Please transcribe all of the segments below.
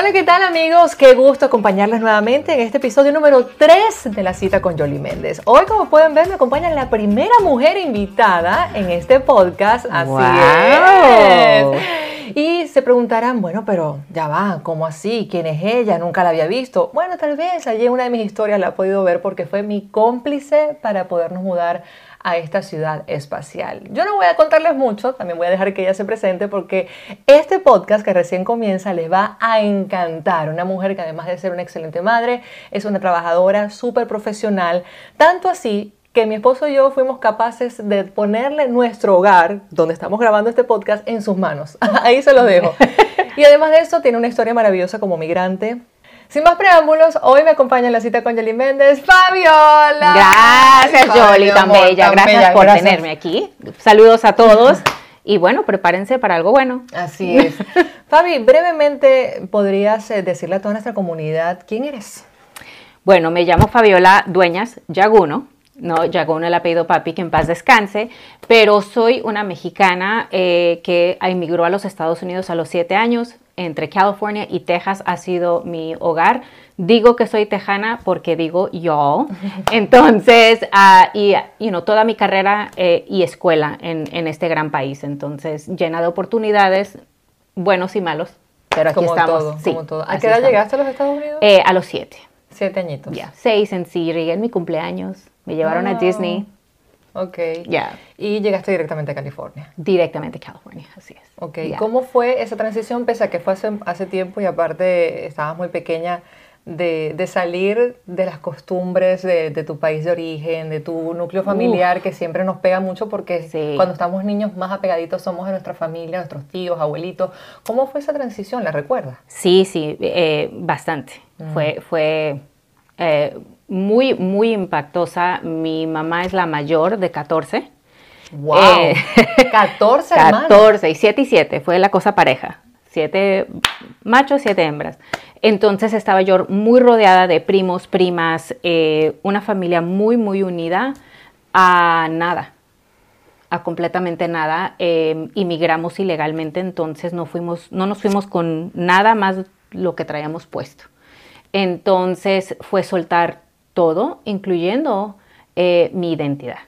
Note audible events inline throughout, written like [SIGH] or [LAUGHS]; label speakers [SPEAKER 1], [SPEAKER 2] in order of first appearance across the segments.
[SPEAKER 1] Hola, ¿qué tal amigos? Qué gusto acompañarles nuevamente en este episodio número 3 de la cita con Jolie Méndez. Hoy, como pueden ver, me acompaña la primera mujer invitada en este podcast. Así es. Y se preguntarán, bueno, pero ya va, ¿cómo así? ¿Quién es ella? Nunca la había visto. Bueno, tal vez allí en una de mis historias la he podido ver porque fue mi cómplice para podernos mudar a esta ciudad espacial. Yo no voy a contarles mucho, también voy a dejar que ella se presente porque este podcast que recién comienza les va a encantar. Una mujer que además de ser una excelente madre, es una trabajadora súper profesional, tanto así que mi esposo y yo fuimos capaces de ponerle nuestro hogar, donde estamos grabando este podcast, en sus manos. [LAUGHS] Ahí se los dejo. [LAUGHS] Y además de eso, tiene una historia maravillosa como migrante. Sin más preámbulos, hoy me acompaña en la cita con Jolie Méndez, Fabiola.
[SPEAKER 2] Gracias, Jolie, tan bella. Gracias por tenerme aquí. Saludos a todos. Y bueno, prepárense para algo bueno.
[SPEAKER 1] Así es. [LAUGHS] Fabi, brevemente, ¿podrías eh, decirle a toda nuestra comunidad quién eres?
[SPEAKER 2] Bueno, me llamo Fabiola Dueñas Yaguno no, ya con el apellido papi, que en paz descanse, pero soy una mexicana eh, que emigró a los Estados Unidos a los siete años, entre California y Texas ha sido mi hogar. Digo que soy tejana porque digo yo. [LAUGHS] Entonces, uh, y you know, toda mi carrera eh, y escuela en, en, este gran país. Entonces, llena de oportunidades, buenos y malos. Pero aquí estamos.
[SPEAKER 1] sí, como todo. ¿A qué edad llegaste a los Estados Unidos?
[SPEAKER 2] Eh, a los siete.
[SPEAKER 1] Siete añitos.
[SPEAKER 2] Ya, seis en. Llegué en mi cumpleaños. Me llevaron a Disney.
[SPEAKER 1] Ok.
[SPEAKER 2] Ya.
[SPEAKER 1] Y llegaste directamente a California.
[SPEAKER 2] Directamente a California, así es.
[SPEAKER 1] Ok. ¿Cómo fue esa transición, pese a que fue hace, hace tiempo y aparte estabas muy pequeña, de, de salir de las costumbres de, de, tu país de origen, de tu núcleo familiar, que siempre nos pega mucho porque cuando estamos niños más apegaditos somos de nuestra familia, nuestros tíos, abuelitos. ¿Cómo fue esa transición? ¿La recuerdas?
[SPEAKER 2] Sí, sí, eh, bastante. Mm. Fue, fue eh, muy, muy impactosa. Mi mamá es la mayor de 14.
[SPEAKER 1] ¡Wow! Eh, [LAUGHS] 14
[SPEAKER 2] 14 y 7 y 7, fue la cosa pareja. 7 machos, 7 hembras. Entonces estaba yo muy rodeada de primos, primas, eh, una familia muy, muy unida a nada, a completamente nada. Eh, inmigramos ilegalmente, entonces no, fuimos, no nos fuimos con nada más lo que traíamos puesto. Entonces fue soltar todo, incluyendo eh, mi identidad.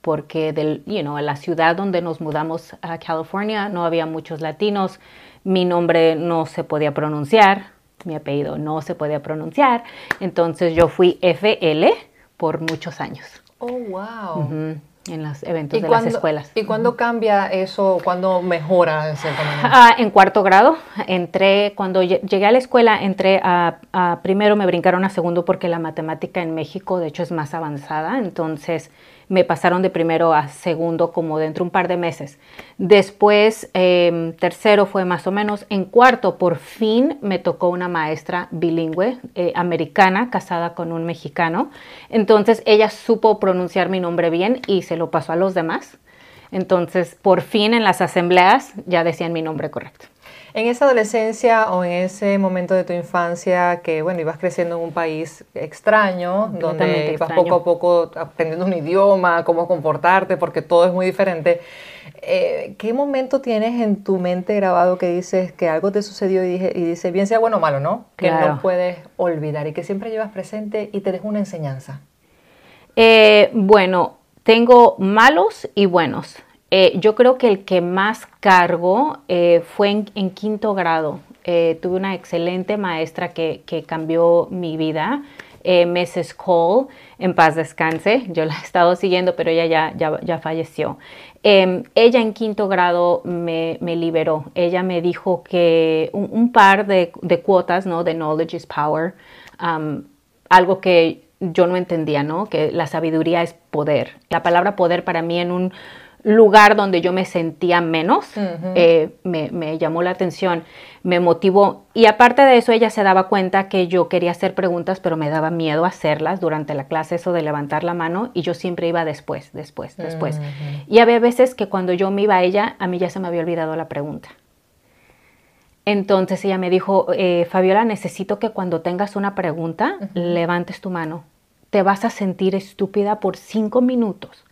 [SPEAKER 2] Porque del, you know, en la ciudad donde nos mudamos a California no había muchos latinos, mi nombre no se podía pronunciar, mi apellido no se podía pronunciar, entonces yo fui FL por muchos años.
[SPEAKER 1] Oh, wow
[SPEAKER 2] en los eventos de las escuelas.
[SPEAKER 1] ¿Y cuándo cambia eso? ¿Cuándo mejora
[SPEAKER 2] en cierta manera? Ah, en cuarto grado, entré, cuando llegué a la escuela, entré a, a, primero me brincaron a segundo porque la matemática en México de hecho es más avanzada, entonces me pasaron de primero a segundo como dentro de un par de meses. Después, em, tercero fue más o menos. En cuarto, por fin me tocó una maestra bilingüe eh, americana casada con un mexicano. Entonces ella supo pronunciar mi nombre bien y se lo pasó a los demás. Entonces, por fin en las asambleas ya decían mi nombre correcto.
[SPEAKER 1] En esa adolescencia o en ese momento de tu infancia que, bueno, ibas creciendo en un país extraño, donde ibas poco a poco aprendiendo un idioma, cómo comportarte, porque todo es muy diferente, eh, ¿qué momento tienes en tu mente grabado que dices que algo te sucedió y, dije, y dice, bien sea bueno o malo, ¿no? Que no puedes olvidar y que siempre llevas presente y te deja una enseñanza.
[SPEAKER 2] Eh, bueno, tengo malos y buenos. Eh, yo creo que el que más cargo eh, fue en, quinto grado. Eh, tuve una excelente maestra que, cambió mi vida, Mrs. Cole, en paz descanse. Yo la he estado siguiendo, pero ella ya, ya, falleció. Em, ella en quinto grado me, liberó. Ella me dijo que un, par de, cuotas, ¿no? De knowledge is power. algo que yo no entendía, ¿no? Que la sabiduría es poder. La palabra poder para mí en un lugar donde yo me sentía menos, eh, me, llamó la atención, me motivó. Y aparte de eso, ella se daba cuenta que yo quería hacer preguntas, pero me daba miedo hacerlas durante la clase, eso de levantar la mano, y yo siempre iba después, después, después. Y había veces que cuando yo me iba a ella, a mí ya se me había olvidado la pregunta. Entonces ella me dijo, eh, Fabiola, necesito que cuando tengas una pregunta, levantes tu mano. Te vas a sentir estúpida por cinco minutos,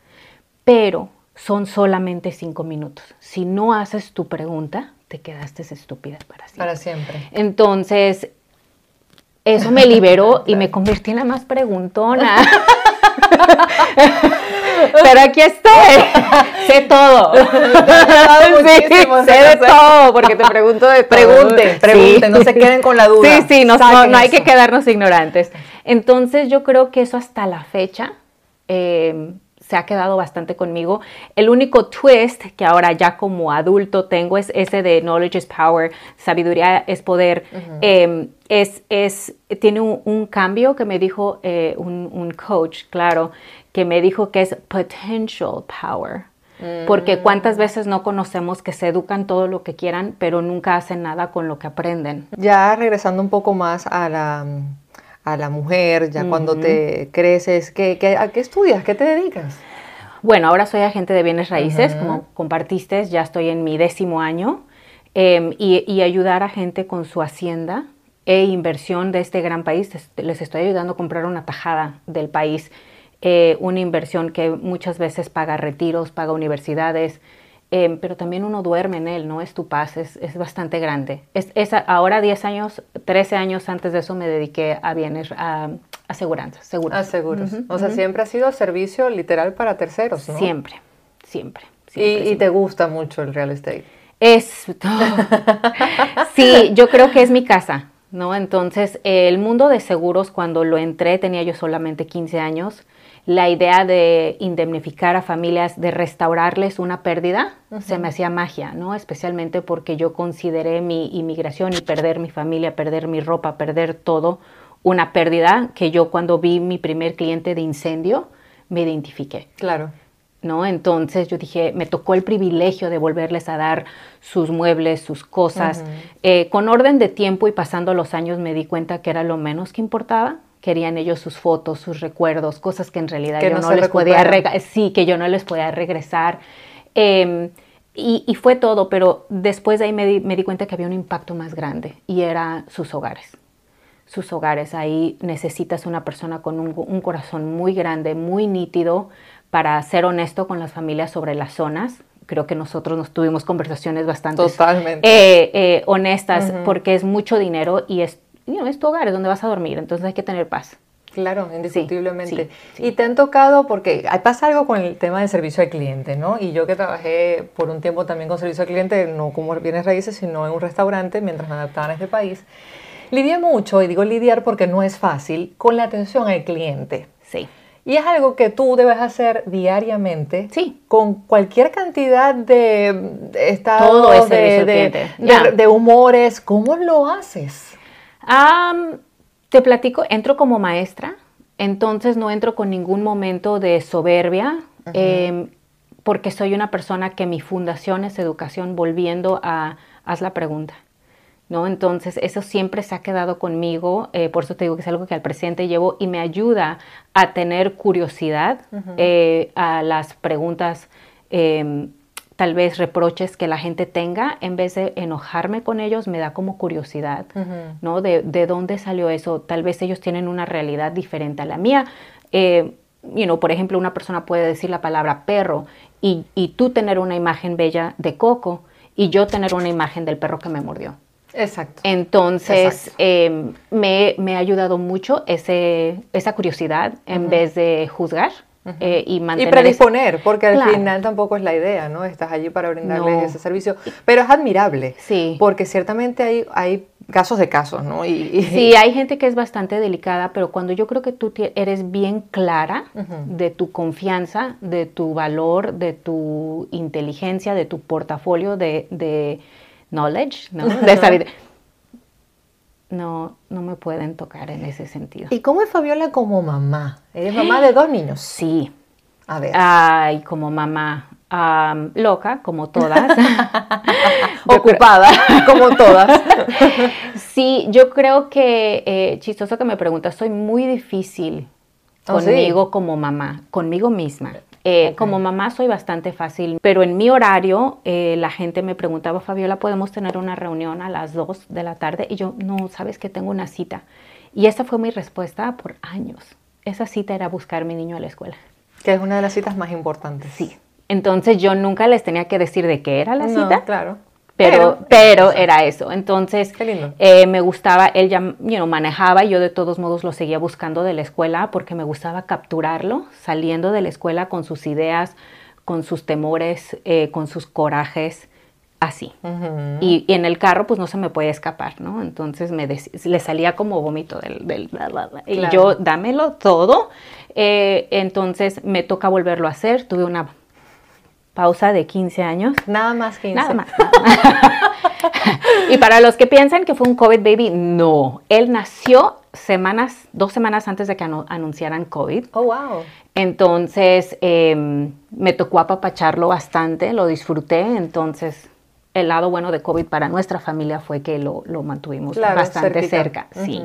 [SPEAKER 2] pero son solamente cinco minutos. Si no haces tu pregunta, te quedaste estúpida para siempre.
[SPEAKER 1] Para siempre.
[SPEAKER 2] Entonces, eso me liberó [LAUGHS] y me convertí en la más preguntona. [LAUGHS] Pero aquí estoy. [LAUGHS] sé todo.
[SPEAKER 1] Sí,
[SPEAKER 2] sé de todo, porque te pregunto de todo.
[SPEAKER 1] Pregunten, pregunten, no se queden con la duda.
[SPEAKER 2] Sí, sí, no, hay que quedarnos ignorantes. Entonces yo creo que eso hasta la fecha eh, se ha quedado bastante conmigo. El único twist que ahora ya como adulto tengo es ese de knowledge is power, sabiduría es poder. Eh, es, es, tiene un, un cambio que me dijo eh, un, un coach, claro, que me dijo que es potential power. Porque cuántas veces no conocemos que se educan todo lo que quieran, pero nunca hacen nada con lo que aprenden.
[SPEAKER 1] Ya regresando un poco más a la, a la mujer, ya cuando te creces, ¿qué, qué, ¿a qué estudias? ¿Qué te dedicas?
[SPEAKER 2] Bueno, ahora soy agente de bienes raíces, como compartiste, ya estoy en mi décimo año, eh, y, y ayudar a gente con su hacienda e inversión de este gran país. Les- Les estoy ayudando a comprar una tajada del país, eh, una inversión que muchas veces paga retiros, paga universidades, eh, pero también uno duerme en él, ¿no? Es tu paz, es, es bastante grande. Es, es a- ahora 10 años, 13 años antes de eso me dediqué a bienes, a aseguranzas, seguros.
[SPEAKER 1] A seguros. o sea, siempre ha sido servicio literal para terceros, ¿no?
[SPEAKER 2] Siempre, siempre.
[SPEAKER 1] Y,
[SPEAKER 2] siempre,
[SPEAKER 1] y
[SPEAKER 2] siempre.
[SPEAKER 1] te gusta mucho el real estate.
[SPEAKER 2] Es. [LAUGHS] sí, yo creo que es mi casa, ¿no? Entonces, el mundo de seguros, cuando lo entré, tenía yo solamente 15 años. La idea de indemnificar a familias, de restaurarles una pérdida, se me hacía magia, ¿no? Especialmente porque yo consideré mi inmigración y perder mi familia, perder mi ropa, perder todo, una pérdida que yo cuando vi mi primer cliente de incendio, me identifiqué.
[SPEAKER 1] Claro.
[SPEAKER 2] ¿no? Entonces yo dije, me tocó el privilegio de volverles a dar sus muebles, sus cosas. Eh, con orden de tiempo y pasando los años me di cuenta que era lo menos que importaba. Querían ellos sus fotos, sus recuerdos, cosas que en realidad
[SPEAKER 1] Que
[SPEAKER 2] yo
[SPEAKER 1] no
[SPEAKER 2] les podía
[SPEAKER 1] recuperan.
[SPEAKER 2] rega- sí, que yo no les podía regresar. Eh, y, y fue todo, pero después de ahí me di, me di cuenta que había un impacto más grande y era sus hogares sus hogares. Ahí necesitas una persona con un, un corazón muy grande, muy nítido, para ser honesto con las familias sobre las zonas. Creo que nosotros nos tuvimos conversaciones bastante eh, eh, honestas porque es mucho dinero y es, you know, es tu hogar, es donde vas a dormir, entonces hay que tener paz.
[SPEAKER 1] Claro, indiscutiblemente.
[SPEAKER 2] sí, sí.
[SPEAKER 1] Y te han tocado, porque pasa algo con el tema del servicio al cliente, ¿no? Y yo que trabajé por un tiempo también con servicio al cliente, no como bienes raíces, sino en un restaurante, mientras me adaptaban a este país, lidié mucho, y digo lidiar porque no es fácil, con la atención al cliente.
[SPEAKER 2] Sí.
[SPEAKER 1] Y es algo que tú debes hacer diariamente.
[SPEAKER 2] Sí.
[SPEAKER 1] Con cualquier cantidad de estados,
[SPEAKER 2] Todo
[SPEAKER 1] de, de- de-
[SPEAKER 2] Ya.
[SPEAKER 1] de humores. ¿Cómo lo haces?
[SPEAKER 2] Am, te platico, entro como maestra, entonces no entro con ningún momento de soberbia, em, porque soy una persona que mi fundación es educación, volviendo a haz la pregunta. ¿No? Entonces, eso siempre se ha quedado conmigo, eh, por eso te digo que es algo que al presente llevo y me ayuda a tener curiosidad eh, a las preguntas em, tal vez reproches que la gente tenga, en vez de enojarme con ellos, me da como curiosidad, ¿no? De, de dónde salió eso. Tal vez ellos tienen una realidad diferente a la mía. Eh, you know, por ejemplo, una persona puede decir la palabra perro y, y tú tener una imagen bella de Coco y yo tener una imagen del perro que me mordió.
[SPEAKER 1] Exacto.
[SPEAKER 2] Entonces,
[SPEAKER 1] Exacto.
[SPEAKER 2] eh, me, me ha ayudado mucho ese, esa curiosidad en vez de juzgar eh, y
[SPEAKER 1] Y
[SPEAKER 2] mantener... ese-
[SPEAKER 1] predisponer, porque al
[SPEAKER 2] Claro.
[SPEAKER 1] final tampoco es la idea, ¿no? Estás allí para brindarles
[SPEAKER 2] No.
[SPEAKER 1] ese servicio. Pero es admirable.
[SPEAKER 2] Sí.
[SPEAKER 1] Porque ciertamente hay, hay casos de casos, ¿no? Y, y-
[SPEAKER 2] Sí, hay gente que es bastante delicada, pero cuando yo creo que tú eres bien clara de tu confianza, de tu valor, de tu inteligencia, de tu portafolio de, de knowledge, ¿no? De [LAUGHS] sabiduría, no, no me pueden tocar en ese sentido.
[SPEAKER 1] ¿Y cómo es Fabiola como mamá? Ella es mamá de dos niños.
[SPEAKER 2] Sí,
[SPEAKER 1] A ver.
[SPEAKER 2] ay, como mamá am, loca, como todas. [LAUGHS] [LAUGHS]
[SPEAKER 1] Ocupada, [LAUGHS] como todas.
[SPEAKER 2] Sí, yo creo que, eh, chistoso que me preguntas, soy muy difícil
[SPEAKER 1] ¿Oh, sí?
[SPEAKER 2] conmigo como mamá, conmigo misma. Eh. Como mamá soy bastante fácil, pero en mi horario eh, la gente me preguntaba, Fabiola, ¿podemos tener una reunión a las 2 de la tarde? Y yo, no, sabes que tengo una cita. Y esa fue mi respuesta por años. Esa cita era buscar a mi niño a la escuela.
[SPEAKER 1] que es una de las citas más importantes.
[SPEAKER 2] Sí. Entonces yo nunca les tenía que decir de qué era la
[SPEAKER 1] No,
[SPEAKER 2] cita,
[SPEAKER 1] claro.
[SPEAKER 2] Pero, pero, era eso. Entonces, eh, me gustaba, él ya you manejaba y yo de todos modos lo seguía buscando de la escuela porque me gustaba capturarlo saliendo de la escuela con sus ideas, con sus temores, eh, con sus corajes, así. y, en el carro pues no se me puede escapar, ¿no? Entonces me le salía como vómito del... del y yo, dámelo todo. Eh, entonces me toca volverlo a hacer. Tuve una pausa de 15 años.
[SPEAKER 1] Nada más 15.
[SPEAKER 2] Nada más. [LAUGHS] y para los que piensan que fue un COVID baby, no. Él nació semanas, dos semanas antes de que anunciaran COVID.
[SPEAKER 1] Oh, wow.
[SPEAKER 2] Entonces em, me tocó apapacharlo bastante, lo disfruté. Entonces el lado bueno de COVID para nuestra familia fue que lo, mantuvimos bastante cerca. Sí.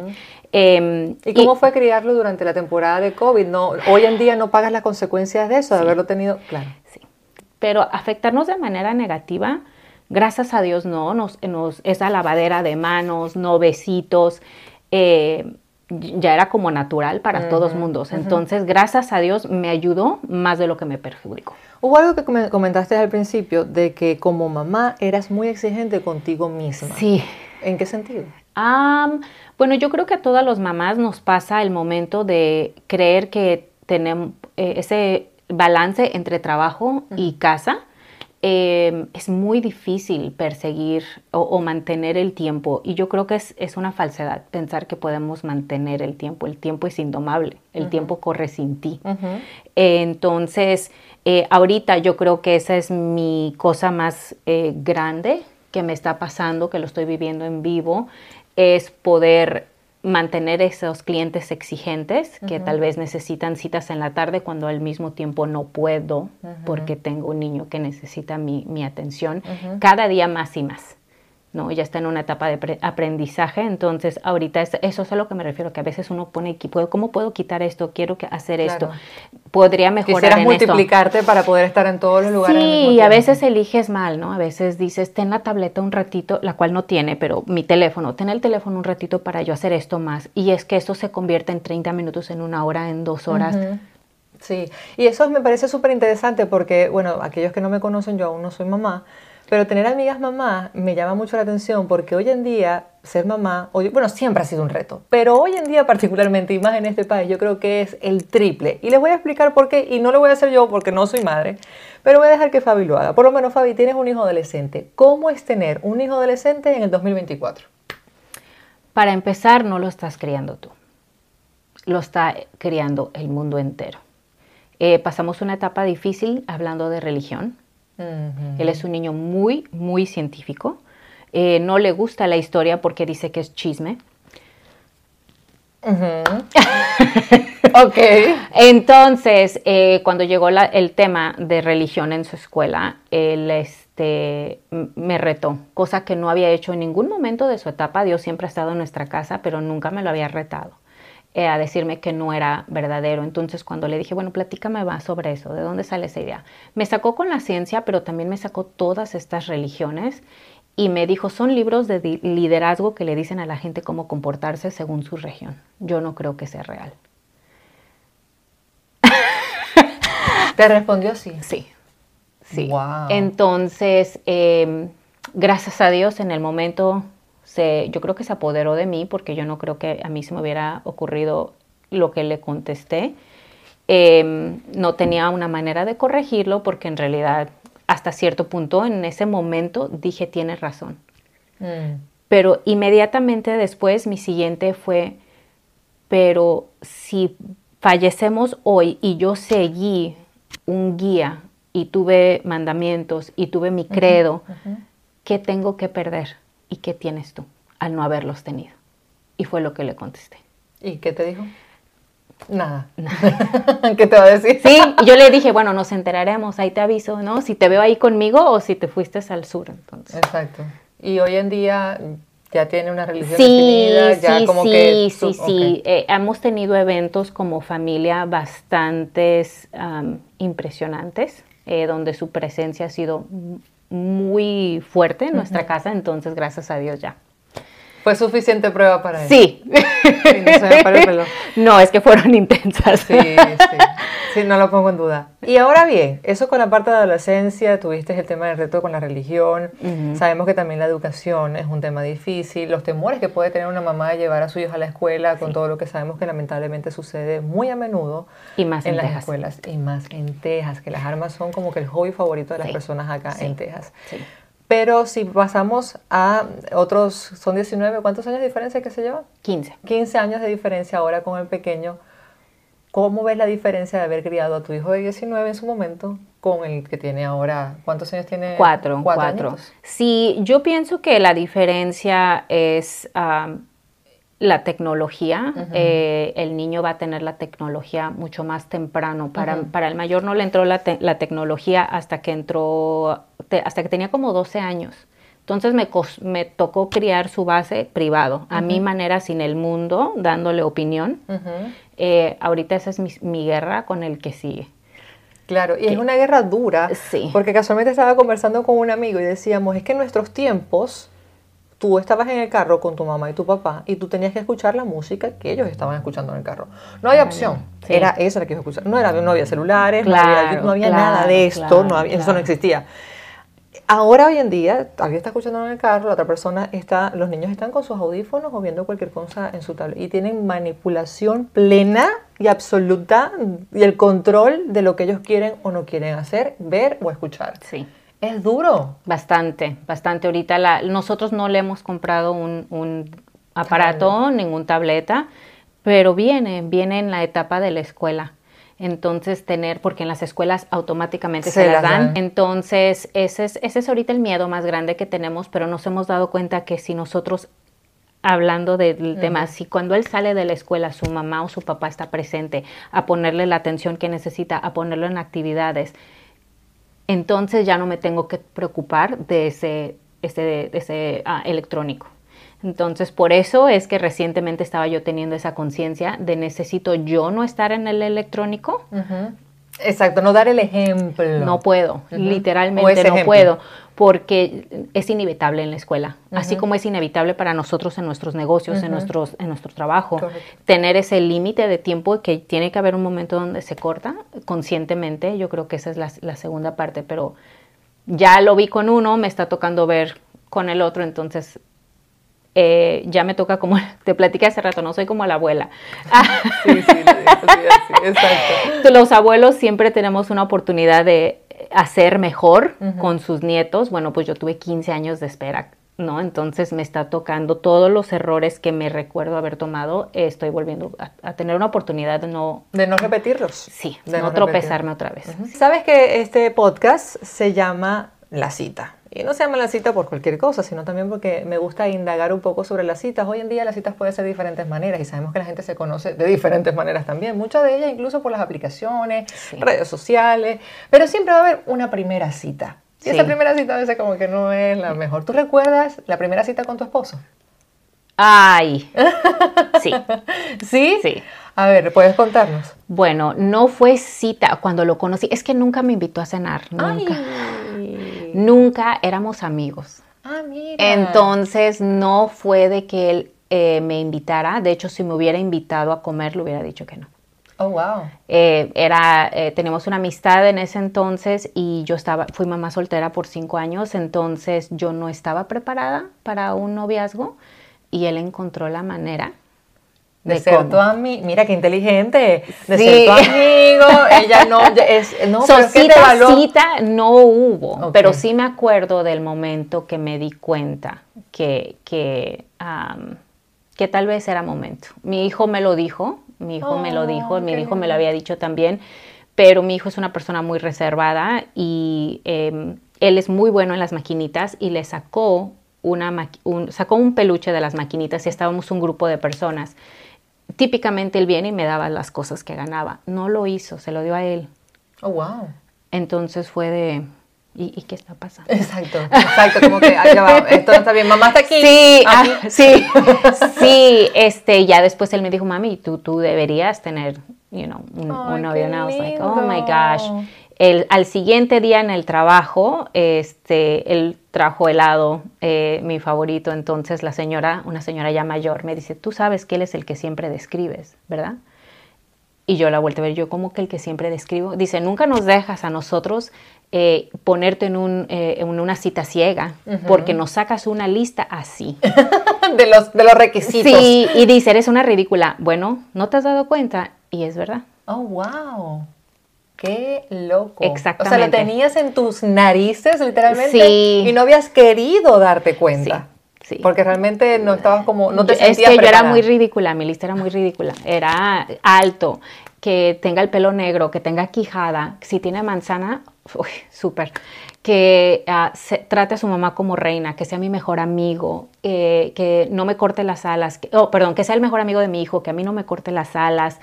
[SPEAKER 1] Em, ¿Y cómo fue criarlo durante la temporada de COVID? No, hoy en día no pagas las consecuencias de eso, de haberlo tenido.
[SPEAKER 2] Claro. Sí pero afectarnos de manera negativa, gracias a Dios no, nos, nos esa lavadera de manos, no besitos, eh, ya era como natural para todos mundos. Entonces, gracias a Dios me ayudó más de lo que me perjudicó.
[SPEAKER 1] Hubo algo que comentaste al principio de que como mamá eras muy exigente contigo misma.
[SPEAKER 2] Sí.
[SPEAKER 1] ¿En qué sentido?
[SPEAKER 2] bueno, yo creo que a todas las mamás nos pasa el momento de creer que tenemos eh, ese balance entre trabajo y casa, eh, es muy difícil perseguir o, mantener el tiempo. Y yo creo que es, una falsedad pensar que podemos mantener el tiempo. El tiempo es indomable, el tiempo corre sin ti. entonces, eh, ahorita yo creo que esa es mi cosa más eh, grande que me está pasando, que lo estoy viviendo en vivo, es poder mantener esos clientes exigentes que tal vez necesitan citas en la tarde cuando al mismo tiempo no puedo porque tengo un niño que necesita mi, mi atención, cada día más y más. ¿No? Ya está en una etapa de aprendizaje, entonces ahorita eso es a lo que me refiero, que a veces uno pone, ¿cómo puedo quitar esto? Quiero hacer esto. Podría mejorar
[SPEAKER 1] Quisieras multiplicarte para poder estar en todos los lugares.
[SPEAKER 2] Sí, y a veces eliges mal, ¿no? A veces dices, ten la tableta un ratito, la cual no tiene, pero mi teléfono, ten el teléfono un ratito para yo hacer esto más. Y es que eso se convierte en 30 minutos, en una hora, en dos horas.
[SPEAKER 1] Sí, y eso me parece súper interesante porque, bueno, aquellos que no me conocen, yo aún no soy mamá, pero tener amigas mamá me llama mucho la atención porque hoy en día ser mamá, bueno, siempre ha sido un reto, pero hoy en día particularmente y más en este país yo creo que es el triple. Y les voy a explicar por qué y no lo voy a hacer yo porque no soy madre, pero voy a dejar que Fabi lo haga. Por lo menos Fabi, tienes un hijo adolescente. ¿Cómo es tener un hijo adolescente en el 2024?
[SPEAKER 2] Para empezar, no lo estás criando tú, lo está criando el mundo entero. Eh, pasamos una etapa difícil hablando de religión él es un niño muy, muy científico. Eh, no le gusta la historia porque dice que es chisme. [LAUGHS]
[SPEAKER 1] ok.
[SPEAKER 2] Entonces, eh, cuando llegó el tema de religión en su escuela, él este, me retó, cosa que no había hecho en ningún momento de su etapa. Dios siempre ha estado en nuestra casa, pero nunca me lo había retado. Eh, a decirme que no era verdadero. Entonces cuando le dije, bueno, platícame más sobre eso, ¿de dónde sale esa idea? Me sacó con la ciencia, pero también me sacó todas estas religiones y me dijo, son libros de liderazgo que le dicen a la gente cómo comportarse según su región. Yo no creo que sea real. [LAUGHS]
[SPEAKER 1] ¿Te respondió sí?
[SPEAKER 2] Sí. Sí. Entonces, em, gracias a Dios, en el momento yo creo que se apoderó de mí porque yo no creo que a mí se me hubiera ocurrido lo que le contesté. Em, no tenía una manera de corregirlo porque en realidad hasta cierto punto en ese momento dije tienes razón. Mm. Pero inmediatamente después mi siguiente fue, pero si fallecemos hoy y yo seguí un guía y tuve mandamientos y tuve mi credo, ¿qué tengo que perder? ¿Y qué tienes tú al no haberlos tenido? Y fue lo que le contesté.
[SPEAKER 1] ¿Y qué te dijo? Nada. [LAUGHS] ¿Qué te va a decir?
[SPEAKER 2] Sí, yo le dije, bueno, nos enteraremos, ahí te aviso, ¿no? Si te veo ahí conmigo o si te fuiste al sur, entonces.
[SPEAKER 1] Exacto. Y hoy en día ya tiene una religión
[SPEAKER 2] sí, definida, ya sí, como sí, que... Sí, sí, sí. Eh, hemos tenido eventos como familia bastante impresionantes, eh, donde su presencia ha sido muy fuerte en nuestra casa, entonces gracias a Dios ya.
[SPEAKER 1] ¿Fue suficiente prueba para él?
[SPEAKER 2] Sí. [LAUGHS] no, es que fueron [LAUGHS] intensas.
[SPEAKER 1] Sí, sí. Sí, no lo pongo en duda. Y ahora bien, eso con la parte de adolescencia, tuviste el tema del reto con la religión, sabemos que también la educación es un tema difícil, los temores que puede tener una mamá de llevar a sus hijos a la escuela, con todo lo que sabemos que lamentablemente sucede muy a menudo
[SPEAKER 2] y más
[SPEAKER 1] en,
[SPEAKER 2] en,
[SPEAKER 1] las escuelas, y más en Texas, que las armas son como que el hobby favorito de las personas acá en Texas. Pero si pasamos a otros, son 19, ¿cuántos años de diferencia que se lleva?
[SPEAKER 2] 15.
[SPEAKER 1] 15 años de diferencia ahora con el pequeño. ¿Cómo ves la diferencia de haber criado a tu hijo de 19 en su momento con el que tiene ahora? ¿Cuántos años tiene?
[SPEAKER 2] Cuatro. Cuatro. Sí, yo pienso que la diferencia es la tecnología. Eh, el niño va a tener la tecnología mucho más temprano. Para, para el mayor no le entró la, la tecnología hasta que entró, hasta que tenía como 12 años. Entonces me, me tocó criar su base privado, a mi manera, sin el mundo, dándole opinión. Eh, ahorita esa es mi, guerra con el que sigue.
[SPEAKER 1] Claro, y es una guerra dura,
[SPEAKER 2] sí.
[SPEAKER 1] porque casualmente estaba conversando con un amigo y decíamos, es que en nuestros tiempos, tú estabas en el carro con tu mamá y tu papá y tú tenías que escuchar la música que ellos estaban escuchando en el carro. No había opción, era esa la que iba a escuchar. No, era, no había celulares, no había, nada de esto, no eso no existía. Ahora hoy en día, alguien está escuchando en el carro, la otra persona está, los niños están con sus audífonos o viendo cualquier cosa en su tablet y tienen manipulación plena y absoluta y el control de lo que ellos quieren o no quieren hacer, ver o escuchar.
[SPEAKER 2] Sí.
[SPEAKER 1] Es duro.
[SPEAKER 2] Bastante, bastante. Ahorita la, nosotros no le hemos comprado un, aparato, ningún tableta, pero viene, viene en la etapa de la escuela. Entonces, tener, porque en las escuelas automáticamente se, las dan. Entonces, ese es, ese es ahorita el miedo más grande que tenemos, pero nos hemos dado cuenta que si nosotros hablando del tema, si cuando él sale de la escuela su mamá o su papá está presente a ponerle la atención que necesita, a ponerlo en actividades, entonces ya no me tengo que preocupar de ese, ese, ese ah, electrónico. Entonces, por eso es que recientemente estaba yo teniendo esa conciencia de necesito yo no estar en el electrónico.
[SPEAKER 1] Exacto, no dar el ejemplo.
[SPEAKER 2] No puedo, literalmente no puedo, porque es inevitable en la escuela, así como es inevitable para nosotros en nuestros negocios, en, nuestros, en nuestro trabajo, tener ese límite de tiempo que tiene que haber un momento donde se corta conscientemente, yo creo que esa es la, la segunda parte, pero ya lo vi con uno, me está tocando ver con el otro, entonces eh, ya me toca como, [LAUGHS] te platicé hace rato, no soy como la abuela. [LAUGHS]
[SPEAKER 1] Sí, sí, sí, exacto. [LAUGHS]
[SPEAKER 2] Los abuelos siempre tenemos una oportunidad de hacer mejor con sus nietos. Bueno, pues yo tuve 15 años de espera, ¿no? Entonces me está tocando todos los errores que me recuerdo haber tomado, estoy volviendo a, tener una oportunidad de no...
[SPEAKER 1] De no repetirlos.
[SPEAKER 2] Sí, de no, tropezarme otra vez.
[SPEAKER 1] Sabes que este podcast se llama La Cita. Y no se llama la cita por cualquier cosa, sino también porque me gusta indagar un poco sobre las citas. Hoy en día las citas pueden ser de diferentes maneras y sabemos que la gente se conoce de diferentes maneras también. Muchas de ellas incluso por las aplicaciones, redes sociales, pero siempre va a haber una primera cita. Y esa primera cita a veces como que no es la mejor. ¿Tú recuerdas la primera cita con tu esposo?
[SPEAKER 2] Ay, sí. [LAUGHS]
[SPEAKER 1] ¿Sí?
[SPEAKER 2] Sí.
[SPEAKER 1] A ver, ¿puedes contarnos?
[SPEAKER 2] Bueno, no fue cita cuando lo conocí. Es que nunca me invitó a cenar, nunca. Nunca éramos amigos.
[SPEAKER 1] Ah, mira.
[SPEAKER 2] Entonces no fue de que él eh, me invitara. De hecho, si me hubiera invitado a comer, le hubiera dicho que no.
[SPEAKER 1] Oh, wow.
[SPEAKER 2] Eh, era, eh, tenemos una amistad en ese entonces y yo estaba, fui mamá soltera por cinco años, entonces yo no estaba preparada para un noviazgo y él encontró la manera
[SPEAKER 1] de, ser tu amigo. Mira qué inteligente. De ser tu amigo. [LAUGHS] Ella no. Es, no
[SPEAKER 2] cita, no hubo. Pero sí me acuerdo del momento que me di cuenta que, que, que tal vez era momento. Mi hijo me lo dijo. Mi hijo me lo oh, dijo. Mi hijo me lo había dicho también. Pero mi hijo es una persona muy reservada y em, él es muy bueno en las maquinitas y le sacó una un, sacó un peluche de las maquinitas y estábamos un grupo de personas típicamente él viene y me daba las cosas que ganaba. No lo hizo, se lo dio a él.
[SPEAKER 1] Oh, wow.
[SPEAKER 2] Entonces fue de, ¿y, qué está pasando?
[SPEAKER 1] Exacto, exacto, como que esto no está bien, mamá está aquí.
[SPEAKER 2] Sí, ah, sí, sí, este, ya después él me dijo, mami, tú, tú deberías tener, you know, un, novio. I was like, oh my gosh. El, al siguiente día en el trabajo, este, él trajo helado, eh, mi favorito. Entonces la señora, una señora ya mayor, me dice, tú sabes que él es el que siempre describes, ¿verdad? Y yo la vuelto a ver, yo como que el que siempre describo, dice, nunca nos dejas a nosotros eh, ponerte en, un, eh, en, una cita ciega, porque nos sacas una lista así. [LAUGHS]
[SPEAKER 1] de, los, de los requisitos.
[SPEAKER 2] Sí, y dice, eres una ridícula. Bueno, ¿no te has dado cuenta? Y es verdad.
[SPEAKER 1] Oh, wow. Qué loco. Exactamente. O sea, lo tenías en tus narices, literalmente. Sí. Y no habías querido darte cuenta. Sí. Porque realmente no estabas como, no te sentías
[SPEAKER 2] Es que yo era muy ridícula, mi lista era muy ridícula. Era alto, que tenga el pelo negro, que tenga quijada, si tiene manzana, súper. Que ah, trate a su mamá como reina, que sea mi mejor amigo, eh, que no me corte las alas, oh, perdón, que sea el mejor amigo de mi hijo, que a mí no me corte las alas.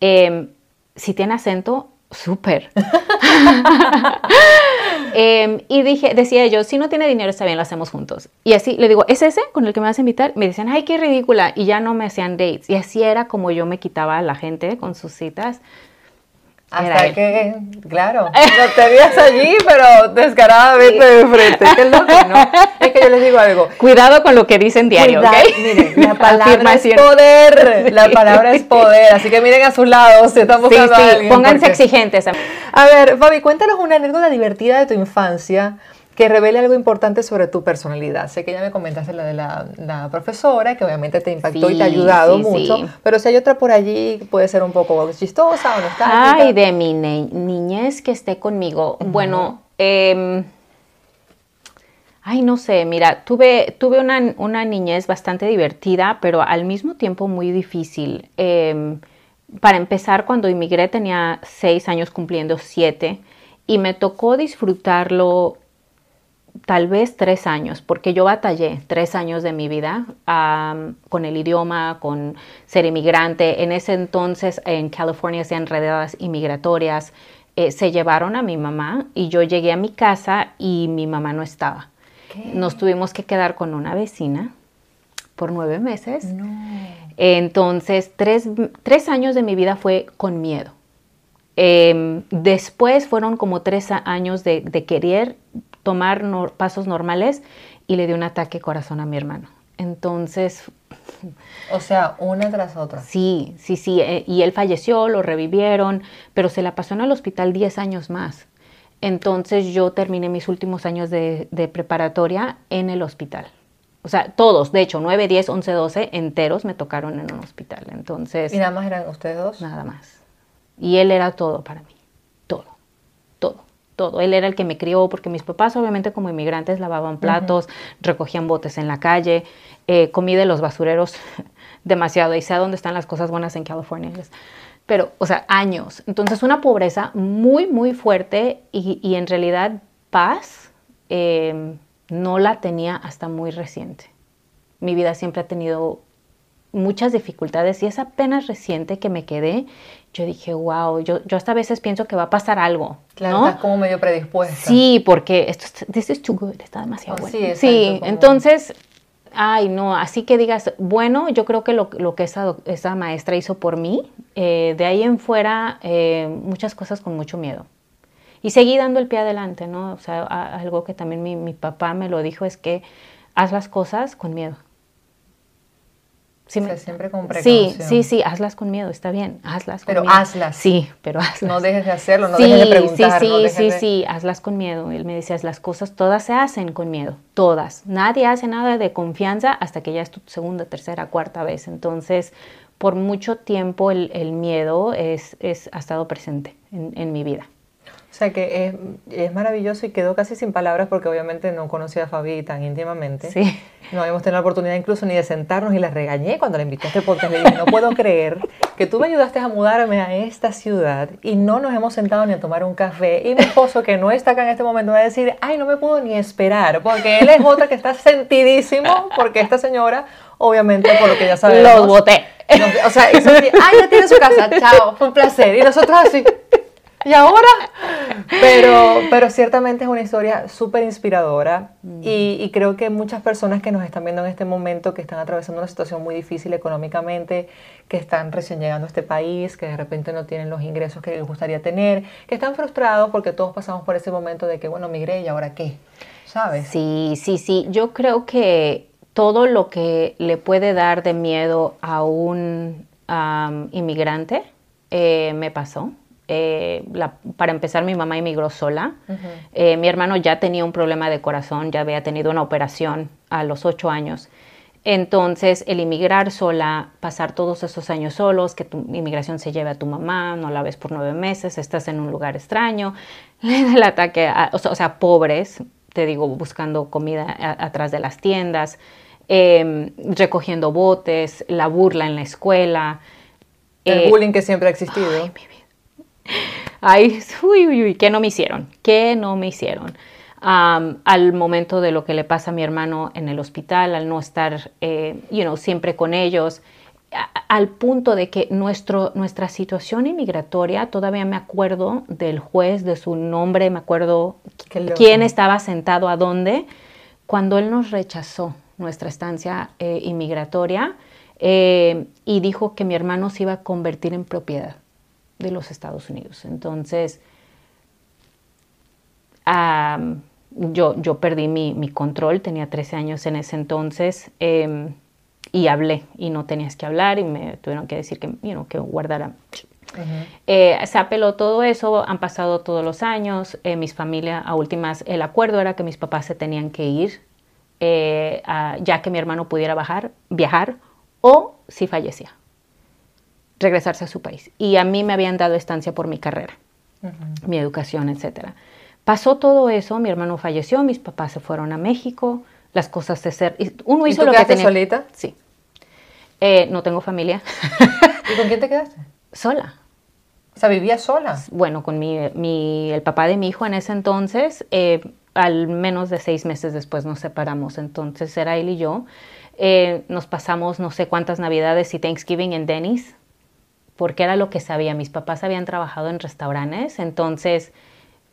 [SPEAKER 2] Em, si tiene acento, súper. [LAUGHS] Em, y dije, decía yo, si no tiene dinero está bien, lo hacemos juntos. Y así le digo, ¿es ese con el que me vas a invitar? Me decían, ay, qué ridícula. Y ya no me hacían dates. Y así era como yo me quitaba a la gente con sus citas.
[SPEAKER 1] Hasta que, claro, [LAUGHS] lo tenías allí, pero descaradamente de frente. Qué loco, ¿no? Es que yo les digo algo.
[SPEAKER 2] Cuidado con lo que dicen diario, ¿ok?
[SPEAKER 1] Miren, la [LAUGHS] palabra es poder. La palabra es poder. Así que miren a sus lados si están buscando sí, sí. a alguien.
[SPEAKER 2] Pónganse exigentes.
[SPEAKER 1] A ver, Fabi, cuéntanos una anécdota divertida de tu infancia que revele algo importante sobre tu personalidad. Sé que ya me comentaste la de la, profesora, que obviamente te impactó y te ha ayudado mucho, pero si hay otra por allí, puede ser un poco chistosa o nostálgica.
[SPEAKER 2] Ay, de mi niñez que esté conmigo. Bueno, em, ay, no sé, mira, tuve, tuve una, niñez bastante divertida, pero al mismo tiempo muy difícil. Em, para empezar, cuando inmigré tenía seis años cumpliendo siete y me tocó disfrutarlo tal vez tres años, porque yo batallé tres años de mi vida con el idioma, con ser inmigrante. En ese entonces en California se enredadas inmigratorias. Eh, se llevaron a mi mamá y yo llegué a mi casa y mi mamá no estaba. Nos tuvimos que quedar con una vecina por nueve meses. Entonces, tres, años de mi vida fue con miedo. Em, después fueron como tres años de, de querer tomar pasos normales y le dio un ataque corazón a mi hermano. Entonces... [LAUGHS]
[SPEAKER 1] O sea, una tras otra.
[SPEAKER 2] Sí, sí, sí. Eh, y él falleció, lo revivieron, pero se la pasó en el hospital 10 años más. Entonces yo terminé mis últimos años de, preparatoria en el hospital. O sea, todos, de hecho, 9, 10, 11, 12 enteros me tocaron en un hospital. Entonces...
[SPEAKER 1] ¿Y nada más eran ustedes dos?
[SPEAKER 2] Nada más. Y él era todo para mí todo. Él era el que me crió porque mis papás obviamente como inmigrantes lavaban platos, recogían botes en la calle, eh, comí de los basureros [LAUGHS] demasiado y sé dónde están las cosas buenas en California. Pero, o sea, años. Entonces una pobreza muy, muy fuerte y, en realidad paz em, no la tenía hasta muy reciente. Mi vida siempre ha tenido muchas dificultades y es apenas reciente que me quedé yo dije, wow, yo, yo hasta a veces pienso que va a pasar algo.
[SPEAKER 1] Claro, estás como medio predispuesta.
[SPEAKER 2] Sí, porque esto this is too good, está demasiado bueno. Sí, entonces, ay, no, así que digas, bueno, yo creo que lo, lo que esa, esa, maestra hizo por mí, eh, de ahí en fuera, eh, muchas cosas con mucho miedo. Y seguí dando el pie adelante, ¿no? O sea, algo que también mi, mi papá me lo dijo es que haz las cosas con miedo.
[SPEAKER 1] Sí, siempre con precaución.
[SPEAKER 2] Sí, sí, sí, hazlas con miedo, está bien, hazlas
[SPEAKER 1] con pero miedo. Pero hazlas.
[SPEAKER 2] Sí, pero hazlas.
[SPEAKER 1] No dejes de hacerlo, no dejes de preguntar.
[SPEAKER 2] Sí,
[SPEAKER 1] sí,
[SPEAKER 2] sí, sí, hazlas con miedo. Él me decía, las cosas todas se hacen con miedo, todas. Nadie hace nada de confianza hasta que ya es tu segunda, tercera, cuarta vez. Entonces, por mucho tiempo el, el miedo es, es, ha estado presente en, en mi vida.
[SPEAKER 1] O sea que es, es, maravilloso y quedó casi sin palabras porque obviamente no conocía a Fabi tan íntimamente.
[SPEAKER 2] Sí.
[SPEAKER 1] No habíamos tenido la oportunidad incluso ni de sentarnos y la regañé cuando la invité a este podcast. Le dije, no puedo creer que tú me ayudaste a mudarme a esta ciudad y no nos hemos sentado ni a tomar un café. Y mi esposo, que no está acá en este momento, va a decir, ay, no me puedo ni esperar porque él es otra que está sentidísimo porque esta señora, obviamente, por lo que ya sabemos.
[SPEAKER 2] Los boté.
[SPEAKER 1] o sea, eso ay, ya tiene su casa, chao, fue un placer. Y nosotros así... ¿Y ahora? Pero, pero ciertamente es una historia súper inspiradora mm. y, creo que muchas personas que nos están viendo en este momento, que están atravesando una situación muy difícil económicamente, que están recién llegando a este país, que de repente no tienen los ingresos que les gustaría tener, que están frustrados porque todos pasamos por ese momento de que, bueno, migré y ahora qué, ¿sabes?
[SPEAKER 2] Sí, sí, sí. Yo creo que todo lo que le puede dar de miedo a un inmigrante, eh, me pasó. Eh, para empezar, mi mamá emigró sola. Eh, mi hermano ya tenía un problema de corazón, ya había tenido una operación a los ocho años. Entonces, el emigrar sola, pasar todos esos años solos, que tu inmigración se lleve a tu mamá, no la ves por nueve meses, estás en un lugar extraño, [LAUGHS] el ataque, o, sea, pobres, te digo, buscando comida atrás de las tiendas, em, recogiendo botes, la burla en la escuela.
[SPEAKER 1] El eh, bullying que siempre ha existido.
[SPEAKER 2] Ay, mi vida. Ay, [LAUGHS] uy, uy, uy, ¿qué no me hicieron? ¿Qué no me hicieron? al momento de lo que le pasa a mi hermano en el hospital, al no estar eh, you know, siempre con ellos, al punto de que nuestro, nuestra situación inmigratoria, todavía me acuerdo del juez, de su nombre, me acuerdo quién estaba sentado a dónde, cuando él nos rechazó nuestra estancia eh, inmigratoria eh, y dijo que mi hermano se iba a convertir en propiedad de los Estados Unidos. Entonces, yo, yo perdí mi, control, tenía 13 años en ese entonces em, y hablé y no tenías que hablar y me tuvieron que decir que, que guardara. Eh, se apeló todo eso, han pasado todos los años, eh, mis familias a últimas, el acuerdo era que mis papás se tenían que ir eh, ya que mi hermano pudiera bajar, viajar o si fallecía, regresarse a su país. Y a mí me habían dado estancia por mi carrera, mi educación, etcétera. Pasó todo eso, mi hermano falleció, mis papás se fueron a México, las cosas se ser,
[SPEAKER 1] uno hizo lo que tenía. solita?
[SPEAKER 2] Sí. Eh, no tengo familia.
[SPEAKER 1] ¿Y con quién te quedaste?
[SPEAKER 2] Sola.
[SPEAKER 1] O sea, vivía sola.
[SPEAKER 2] Bueno, con mi, mi, el papá de mi hijo en ese entonces, eh, al menos de seis meses después nos separamos. Entonces era él y yo. Eh, nos pasamos no sé cuántas navidades y Thanksgiving en Denny's, porque era lo que sabía. Mis papás habían trabajado en restaurantes, entonces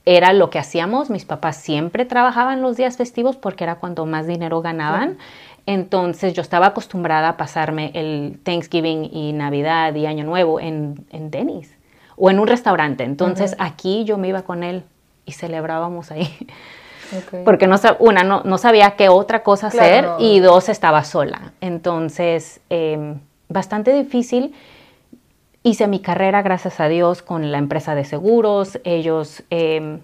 [SPEAKER 2] era lo que hacíamos. Mis papás siempre trabajaban los días festivos porque era cuando más dinero ganaban. Entonces yo estaba acostumbrada a pasarme el Thanksgiving y Navidad y Año Nuevo en, en Denny's o en un restaurante. Entonces aquí yo me iba con él y celebrábamos ahí. [LAUGHS] Porque no, una, no, sabía qué otra cosa hacer y dos, estaba sola. Entonces, em, bastante difícil Hice mi carrera, gracias a Dios, con la empresa de seguros. Ellos em,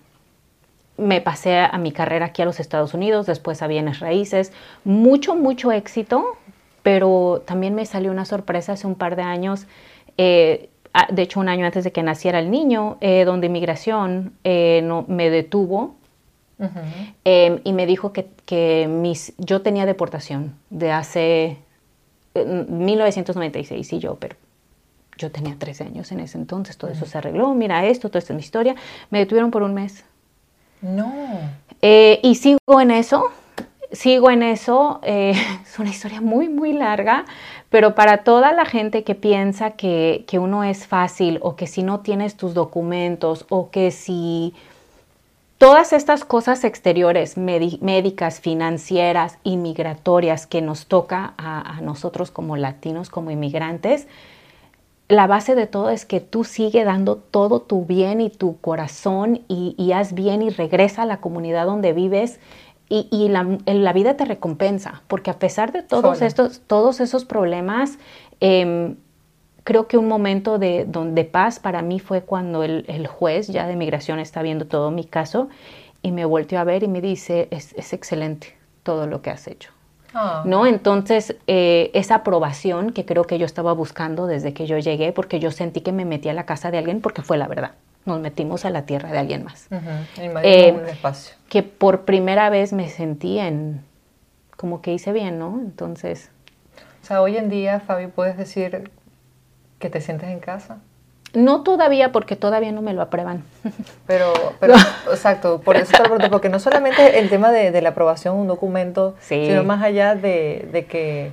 [SPEAKER 2] me pasé a mi carrera aquí a los Estados Unidos, después a bienes raíces. Mucho, mucho éxito, pero también me salió una sorpresa hace un par de años. Eh, de hecho, un año antes de que naciera el niño, eh, donde inmigración eh, no, me detuvo em, y me dijo que, que, mis, yo tenía deportación de hace 1996 y yo, pero yo tenía 13 años en ese entonces, todo eso se arregló, mira esto, toda esta es mi historia. Me detuvieron por un mes.
[SPEAKER 1] No.
[SPEAKER 2] Eh, y sigo en eso, sigo en eso. Eh, [LAUGHS] es una historia muy, muy larga, pero para toda la gente que piensa que, que uno es fácil o que si no tienes tus documentos o que si todas estas cosas exteriores, médicas, financieras, inmigratorias que nos toca a, a nosotros como latinos, como inmigrantes, la base de todo es que tú sigue dando todo tu bien y tu corazón y, haz bien y regresa a la comunidad donde vives y, la, vida te recompensa, porque a pesar de todos, estos, todos esos problemas, em, creo que un momento de, de, paz para mí fue cuando el, juez ya de migración está viendo todo mi caso y me volteó a ver y me dice, es excelente todo lo que has hecho. Ah. ¿No? Entonces, eh, esa aprobación que creo que yo estaba buscando desde que yo llegué, porque yo sentí que me metí a la casa de alguien, porque fue la verdad. Nos metimos a la tierra de alguien más.
[SPEAKER 1] Eh, un espacio.
[SPEAKER 2] Que por primera vez me sentí en, como que hice bien, ¿no? Entonces.
[SPEAKER 1] O sea, hoy en día, Fabi, puedes decir que te sientes en casa.
[SPEAKER 2] No todavía, porque todavía no me lo aprueban. [LAUGHS]
[SPEAKER 1] Pero, pero [LAUGHS] exacto, por eso te porque no solamente el tema de, la aprobación de un documento, sino más allá de, que,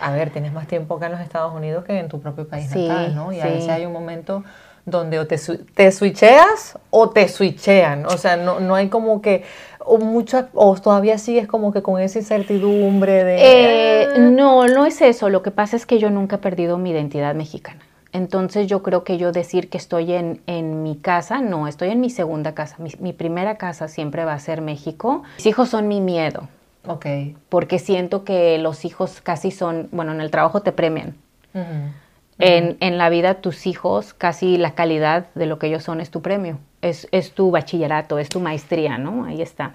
[SPEAKER 1] a ver, tienes más tiempo acá en los Estados Unidos que en tu propio país natal, ¿no? Y a veces hay un momento donde o te, te switcheas o te switchean. O sea, no, no hay como que, o muchas, o todavía sigues como que con esa incertidumbre de...
[SPEAKER 2] Eh, no, no es eso. Lo que pasa es que yo nunca he perdido mi identidad mexicana. Entonces yo creo que yo decir que estoy en, en mi casa, no, estoy en mi segunda casa. Mi, primera casa siempre va a ser México. Mis hijos son mi miedo.
[SPEAKER 1] Ok.
[SPEAKER 2] Porque siento que los hijos casi son, bueno, en el trabajo te premian. En, en, la vida tus hijos, casi la calidad de lo que ellos son es tu premio, es, es tu bachillerato, es tu maestría, ¿no? Ahí está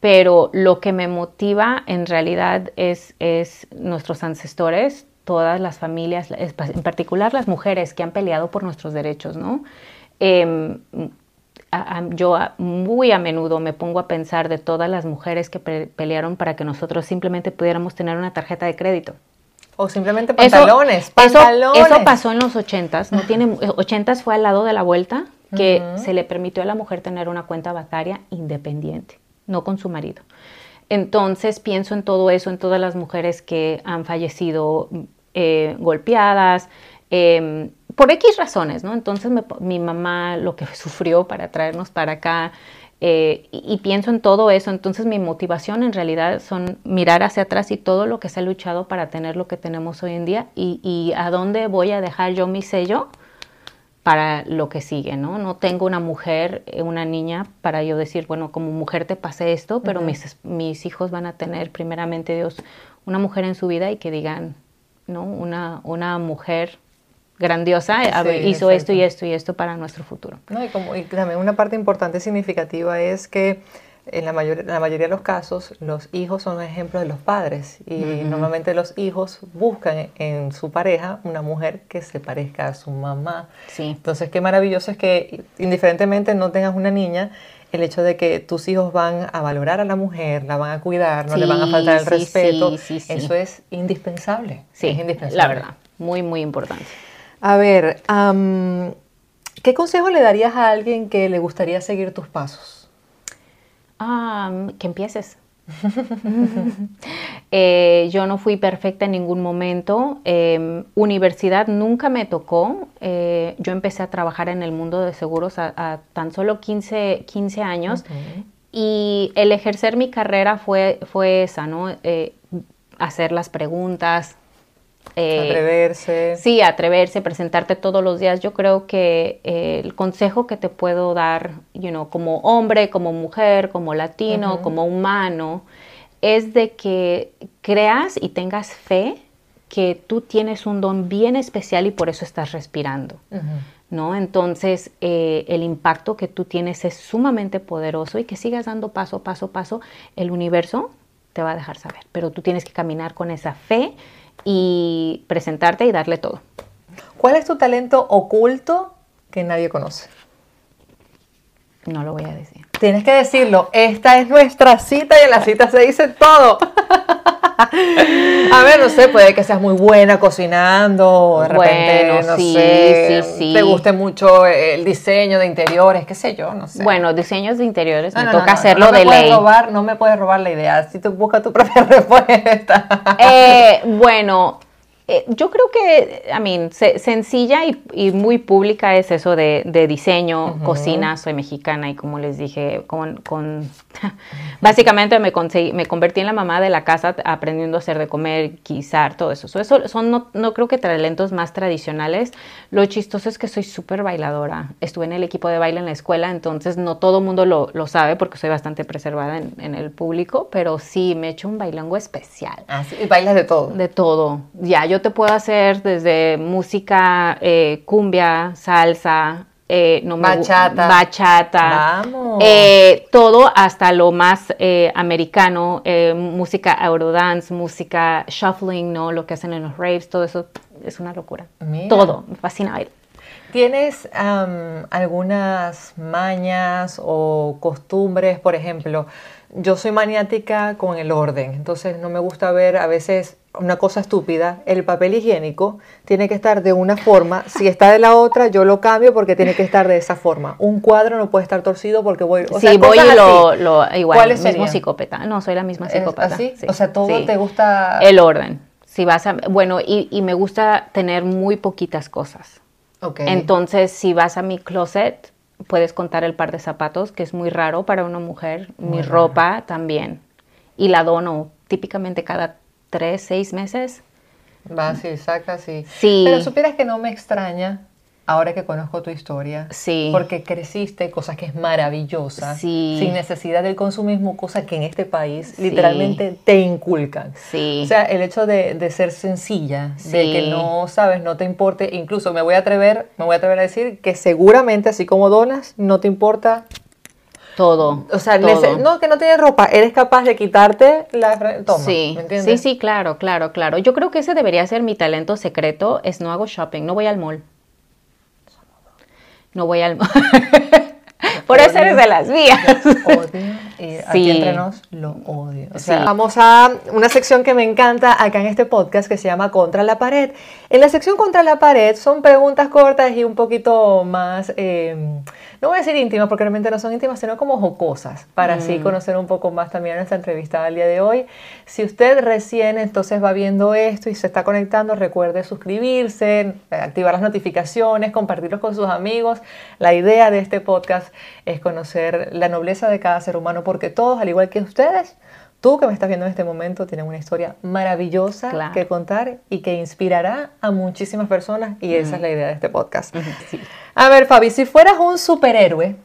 [SPEAKER 2] pero lo que me motiva en realidad es, es nuestros ancestores, todas las familias, en particular las mujeres que han peleado por nuestros derechos, ¿no? Em, yo muy a menudo me pongo a pensar de todas las mujeres que pelearon para que nosotros simplemente pudiéramos tener una tarjeta de crédito.
[SPEAKER 1] O simplemente pantalones,
[SPEAKER 2] eso, pantalones. Eso, pasó en los ochentas, no tiene, ochentas fue al lado de la vuelta que se le permitió a la mujer tener una cuenta bancaria independiente no con su marido. Entonces pienso en todo eso, en todas las mujeres que han fallecido eh, golpeadas, em, por X razones, ¿no? Entonces mi mamá lo que [LAUGHS] sufrió para traernos para acá, eh, y, pienso en todo eso, entonces mi motivación en realidad son mirar hacia atrás y todo lo que se ha luchado para tener lo que tenemos hoy en día y, y a dónde voy a dejar yo mi sello para lo que sigue, ¿no? No tengo una mujer, eh, una niña, para yo decir, bueno, como mujer te pasé esto, pero mis, mis hijos van a tener primeramente Dios una mujer en su vida y que digan, ¿no? Una, una mujer grandiosa hizo esto y esto y esto para nuestro futuro.
[SPEAKER 1] No, y, como, y también una parte importante y significativa es que en la, mayor, la mayoría de los casos, los hijos son ejemplos de los padres y normalmente los hijos buscan en su pareja una mujer que se parezca a su mamá.
[SPEAKER 2] Sí.
[SPEAKER 1] Entonces, qué maravilloso es que indiferentemente no tengas una niña, el hecho de que tus hijos van a valorar a la mujer, la van a cuidar, no le van a faltar el respeto, eso es indispensable.
[SPEAKER 2] Sí, es indispensable. la verdad, muy, muy importante.
[SPEAKER 1] A ver, ¿qué consejo le darías a alguien que le gustaría seguir tus pasos?
[SPEAKER 2] Ah, que empieces. [LAUGHS] Eh, yo no fui perfecta en ningún momento. Em, universidad nunca me tocó. Eh, yo empecé a trabajar en el mundo de seguros a, tan solo 15, 15 años. Y el ejercer mi carrera fue, fue esa, ¿no? Eh, hacer las preguntas,
[SPEAKER 1] eh, atreverse.
[SPEAKER 2] Sí, atreverse, presentarte todos los días. Yo creo que eh, el consejo que te puedo dar, you know, como hombre, como mujer, como latino, como humano, es de que creas y tengas fe que tú tienes un don bien especial y por eso estás respirando. ¿No? Entonces, eh, el impacto que tú tienes es sumamente poderoso y que sigas dando paso, paso, paso, el universo te va a dejar saber, pero tú tienes que caminar con esa fe y presentarte y darle todo.
[SPEAKER 1] ¿Cuál es tu talento oculto que nadie conoce?
[SPEAKER 2] No lo voy a decir.
[SPEAKER 1] Tienes que decirlo. Esta es nuestra cita y en la cita se dice todo. A ver, no sé, puede que seas muy buena cocinando, de repente, no sé, sí, sí. te guste mucho el diseño de interiores, qué sé yo, no sé.
[SPEAKER 2] Bueno, diseños de interiores, me toca hacerlo de ley.
[SPEAKER 1] Robar, no me puedes robar la idea, si tú buscas tu propia [LAUGHS] respuesta.
[SPEAKER 2] Eh, bueno, eh, yo creo que, I mean, sencilla y, muy pública es eso de, diseño, cocina, soy mexicana y como les dije, con, con [LAUGHS] básicamente me, me convertí en la mamá de la casa aprendiendo a hacer de comer, guisar, todo eso. Eso son, no, no creo que talentos más tradicionales. Lo chistoso es que soy súper bailadora. Estuve en el equipo de baile en la escuela, entonces no todo mundo lo, lo, sabe porque soy bastante preservada en, en, el público, pero sí, me he hecho un bailango especial.
[SPEAKER 1] Ah, sí, y bailas de todo.
[SPEAKER 2] De todo. Ya, yo te puedo hacer desde música, eh, cumbia, salsa, eh, no
[SPEAKER 1] bachata,
[SPEAKER 2] bachata eh, todo hasta lo más americano, música eurodance, música shuffling, ¿no? Lo que hacen en los raves, todo eso es una locura. Todo, me fascina
[SPEAKER 1] ¿Tienes algunas mañas o costumbres, por ejemplo? Yo soy maniática con el orden, entonces no me gusta ver a veces una cosa estúpida, el papel higiénico tiene que estar de una forma, si está de la otra, yo lo cambio porque tiene que estar de esa forma. Un cuadro no puede estar torcido porque voy...
[SPEAKER 2] O sí, voy y lo, lo, igual, mismo psicópata. No, soy la misma psicópata.
[SPEAKER 1] ¿Así? o sea, todo te gusta...
[SPEAKER 2] El orden. Si vas a, bueno, y, y me gusta tener muy poquitas cosas.
[SPEAKER 1] Okay.
[SPEAKER 2] Entonces, si vas a mi closet, puedes contar el par de zapatos, que es muy raro para una mujer, mi ropa también. Y la dono típicamente cada tres, seis meses.
[SPEAKER 1] Va, sí, saca, sí.
[SPEAKER 2] Sí.
[SPEAKER 1] Pero supieras que no me extraña ahora que conozco tu historia.
[SPEAKER 2] Sí.
[SPEAKER 1] Porque creciste, cosas que es maravillosa.
[SPEAKER 2] Sí.
[SPEAKER 1] Sin necesidad del consumismo, cosas que en este país literalmente te inculcan.
[SPEAKER 2] Sí.
[SPEAKER 1] O sea, el hecho de, de ser sencilla, de que no sabes, no te importe, incluso me voy a atrever, me voy a atrever a decir que seguramente así como donas, no te importa
[SPEAKER 2] Todo.
[SPEAKER 1] o sea,
[SPEAKER 2] todo.
[SPEAKER 1] no que no tienes ropa, eres capaz de quitarte la toma,
[SPEAKER 2] sí,
[SPEAKER 1] ¿me entiendes?
[SPEAKER 2] sí, sí, claro, claro, claro. Yo creo que ese debería ser mi talento secreto, es no hago shopping, no voy al mall. No voy al. [LAUGHS] Por eso eres de las
[SPEAKER 1] odio y aquí entre nos lo odio. O sea,
[SPEAKER 2] Sí.
[SPEAKER 1] Vamos a una sección que me encanta acá en este podcast que se llama Contra la pared. En la sección Contra la pared son preguntas cortas y un poquito más, eh, no voy a decir íntimas porque realmente no son íntimas, sino como jocosas, para
[SPEAKER 2] Mm.
[SPEAKER 1] así conocer un poco más también a nuestra entrevistada del día de hoy. Si usted recién entonces va viendo esto y se está conectando, recuerde suscribirse, activar las notificaciones, compartirlos con sus amigos. La idea de este podcast es conocer la nobleza de cada ser humano porque todos, al igual que ustedes, tú que me estás viendo en este momento, tienes una historia maravillosa
[SPEAKER 2] Claro.
[SPEAKER 1] que contar y que inspirará a muchísimas personas y esa es la idea de este podcast.
[SPEAKER 2] Sí.
[SPEAKER 1] A ver, Fabi, si fueras un superhéroe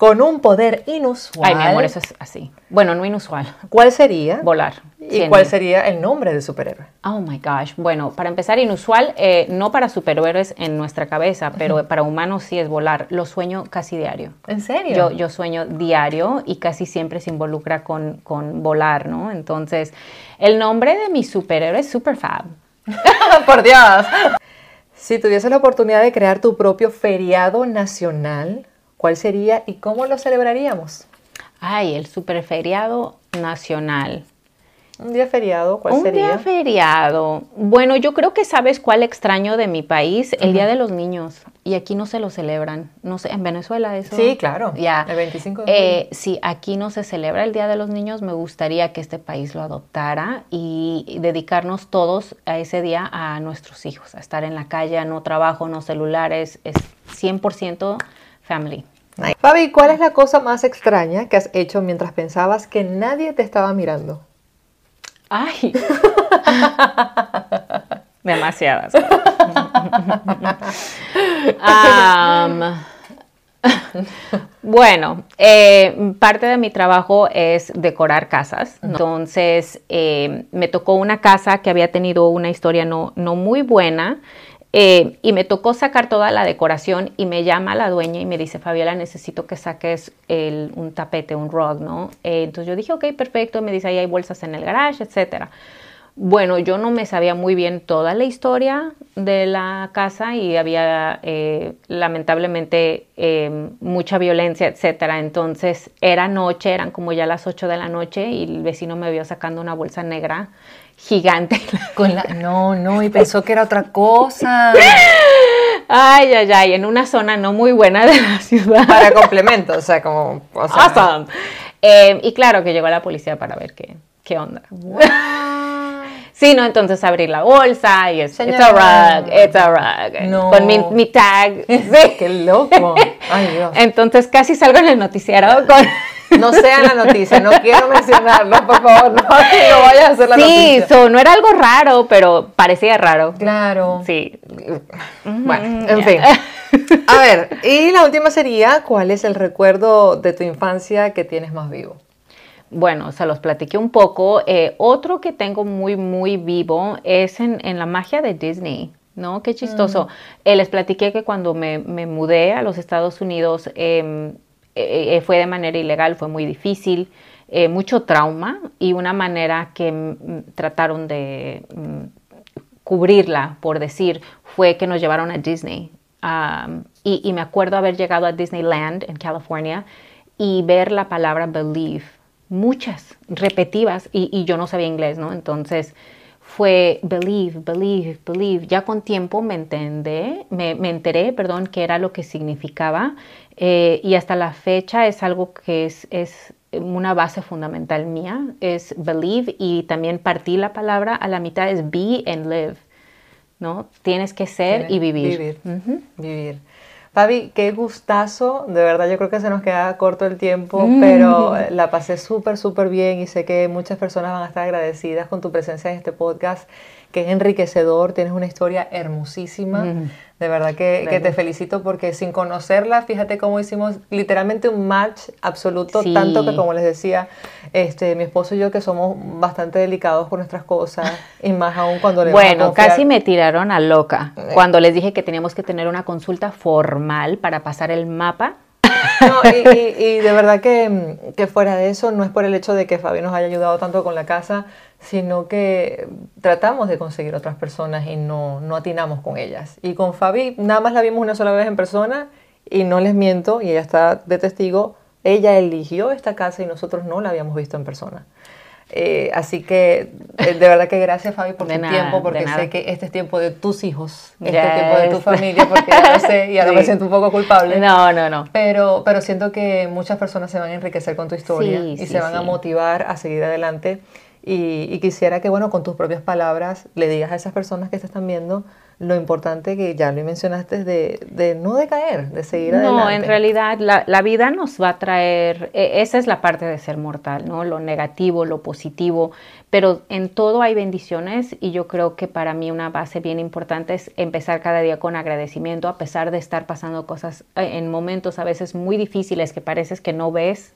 [SPEAKER 1] con un poder inusual,
[SPEAKER 2] Ay, mi amor, eso es así. Bueno, no inusual.
[SPEAKER 1] ¿cuál sería?
[SPEAKER 2] Volar.
[SPEAKER 1] ¿Y cuál
[SPEAKER 2] mil.
[SPEAKER 1] sería el nombre del superhéroe?
[SPEAKER 2] Oh my gosh. Bueno, para empezar, inusual, eh, no para superhéroes en nuestra cabeza, pero para humanos sí es volar. Lo sueño casi diario.
[SPEAKER 1] ¿En serio?
[SPEAKER 2] Yo, yo sueño diario y casi siempre se involucra con, con volar, ¿no? Entonces, el nombre de mi superhéroe es Superfab. [LAUGHS]
[SPEAKER 1] Por Dios. Si tuvieses la oportunidad de crear tu propio feriado nacional, ¿cuál sería y cómo lo celebraríamos?
[SPEAKER 2] Ay, el super feriado nacional.
[SPEAKER 1] Un día feriado, ¿cuál
[SPEAKER 2] Un
[SPEAKER 1] sería?
[SPEAKER 2] día feriado. Bueno, yo creo que sabes cuál extraño de mi país, el Día de los Niños. Y aquí no se lo celebran. No sé, en Venezuela eso.
[SPEAKER 1] Sí, claro.
[SPEAKER 2] Ya.
[SPEAKER 1] El 25 de
[SPEAKER 2] Eh, sí, aquí no se celebra el Día de los Niños. Me gustaría que este país lo adoptara y, y dedicarnos todos a ese día a nuestros hijos, a estar en la calle, no trabajo, no celulares, es 100% family.
[SPEAKER 1] Nice. Fabi, ¿cuál es la cosa más extraña que has hecho mientras pensabas que nadie te estaba mirando?
[SPEAKER 2] Ay. [LAUGHS] Demasiadas. [LAUGHS] [LAUGHS] Bueno, eh, parte de mi trabajo es decorar casas. Entonces, eh, me tocó una casa que había tenido una historia no, no muy buena. Eh, y me tocó sacar toda la decoración y me llama la dueña y me dice, Fabiola, necesito que saques un tapete, un rug, ¿no? Eh, entonces yo dije, ok, perfecto. Me dice, ahí hay bolsas en el garage, etcétera. Bueno, yo no me sabía muy bien toda la historia de la casa y había eh, lamentablemente eh, mucha violencia, etcétera. Entonces era noche, eran como ya las 8 de la noche y el vecino me vio sacando una bolsa negra gigante.
[SPEAKER 1] Con la... No, no, y pensó que era otra cosa.
[SPEAKER 2] ay, ay, ay, en una zona no muy buena de la ciudad.
[SPEAKER 1] Para complemento, o sea, como... o sea,
[SPEAKER 2] Awesome. Eh, y claro que llegó la policía para ver qué, qué onda. Sí, no, entonces abrir la bolsa y es, it's a rug, it's a rug.
[SPEAKER 1] No.
[SPEAKER 2] Con mi, mi tag. [LAUGHS] Sí.
[SPEAKER 1] ¡Qué loco! Ay, Dios.
[SPEAKER 2] Entonces casi salgo en el noticiero con...
[SPEAKER 1] No sea la noticia, no quiero mencionarlo, por favor, no, no vayas a hacer la
[SPEAKER 2] Sí,
[SPEAKER 1] noticia.
[SPEAKER 2] so, no era algo raro, pero parecía raro.
[SPEAKER 1] Claro.
[SPEAKER 2] Sí.
[SPEAKER 1] Bueno, en fin. [LAUGHS] A ver, y la última sería, ¿cuál es el recuerdo de tu infancia que tienes más vivo?
[SPEAKER 2] Bueno, se los platiqué un poco. Eh, otro que tengo muy, muy vivo es en, en la magia de Disney. ¿No? Qué chistoso. Eh, les platiqué que cuando me, me mudé a los Estados Unidos em, eh, fue de manera ilegal, fue muy difícil, eh, mucho trauma y una manera que mm, trataron de mm, cubrirla, por decir, fue que nos llevaron a Disney. Um, y, y me acuerdo haber llegado a Disneyland en California y ver la palabra believe, muchas, repetidas, y, y yo no sabía inglés, ¿no? Entonces fue believe, believe, believe. Ya con tiempo me entendé, me, me enteré, perdón, qué era lo que significaba eh, y hasta la fecha es algo que es, es una base fundamental mía, es believe y también partí la palabra a la mitad es be and live, ¿no? Tienes que ser y vivir.
[SPEAKER 1] Vivir. Vivir. Fabi, qué gustazo, de verdad yo creo que se nos queda corto el tiempo,
[SPEAKER 2] Mm.
[SPEAKER 1] pero la pasé súper, súper bien y sé que muchas personas van a estar agradecidas con tu presencia en este podcast, que es enriquecedor, tienes una historia hermosísima,
[SPEAKER 2] Mm.
[SPEAKER 1] De verdad que, que, te felicito porque sin conocerla, fíjate cómo hicimos literalmente un match absoluto, tanto que como les decía, este, mi esposo y yo que somos bastante delicados con nuestras cosas [LAUGHS] y más aún cuando le
[SPEAKER 2] Bueno, casi me tiraron a loca eh. cuando les dije que teníamos que tener una consulta formal para pasar el mapa. [LAUGHS]
[SPEAKER 1] No, y, de verdad que, [LAUGHS] que, fuera de eso, no es por el hecho de que Fabi nos haya ayudado tanto con la casa, sino que tratamos de conseguir otras personas y no, no atinamos con ellas. Y con Fabi nada más la vimos una sola vez en persona y no les miento, y ella está de testigo, ella eligió esta casa y nosotros no la habíamos visto en persona. Eh, así que eh, de verdad que gracias Fabi por tu tiempo, porque sé que este es tiempo de tus hijos, este es tiempo de tu familia, porque yo sé y ahora [LAUGHS] me siento un poco culpable.
[SPEAKER 2] No, no, no.
[SPEAKER 1] Pero, pero siento que muchas personas se van a enriquecer con tu historia y se van a motivar a seguir adelante. Y, y, quisiera que, bueno, con tus propias palabras le digas a esas personas que te están viendo lo importante que ya lo mencionaste de, de no decaer, de seguir adelante.
[SPEAKER 2] No, en realidad la, la, vida nos va a traer, e, esa es la parte de ser mortal, ¿no? Lo negativo, lo positivo, pero en todo hay bendiciones y yo creo que para mí una base bien importante es empezar cada día con agradecimiento a pesar de estar pasando cosas eh, en momentos a veces muy difíciles que pareces que no ves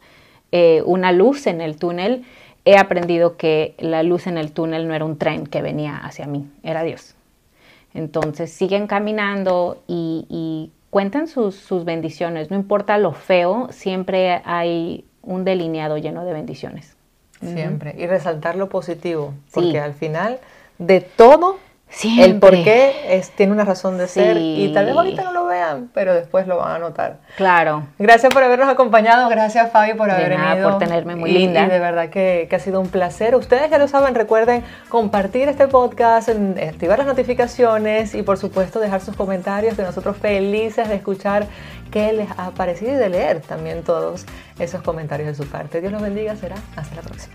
[SPEAKER 2] eh, una luz en el túnel. He aprendido que la luz en el túnel no era un tren que venía hacia mí, era Dios. Entonces siguen caminando y, cuenten sus, sus, bendiciones. No importa lo feo, siempre hay un delineado lleno de bendiciones.
[SPEAKER 1] Siempre. Y resaltar lo positivo, porque al final de todo el por qué tiene una razón de ser y tal vez ahorita no lo vean, pero después lo van a notar.
[SPEAKER 2] Claro.
[SPEAKER 1] Gracias por habernos acompañado, gracias Fabi por haber de venido.
[SPEAKER 2] por tenerme muy linda.
[SPEAKER 1] De verdad que, ha sido un placer. Ustedes ya lo saben, recuerden compartir este podcast, activar las notificaciones y por supuesto dejar sus comentarios de nosotros felices de escuchar qué les ha parecido y de leer también todos esos comentarios de su parte. Dios los bendiga, será hasta la próxima.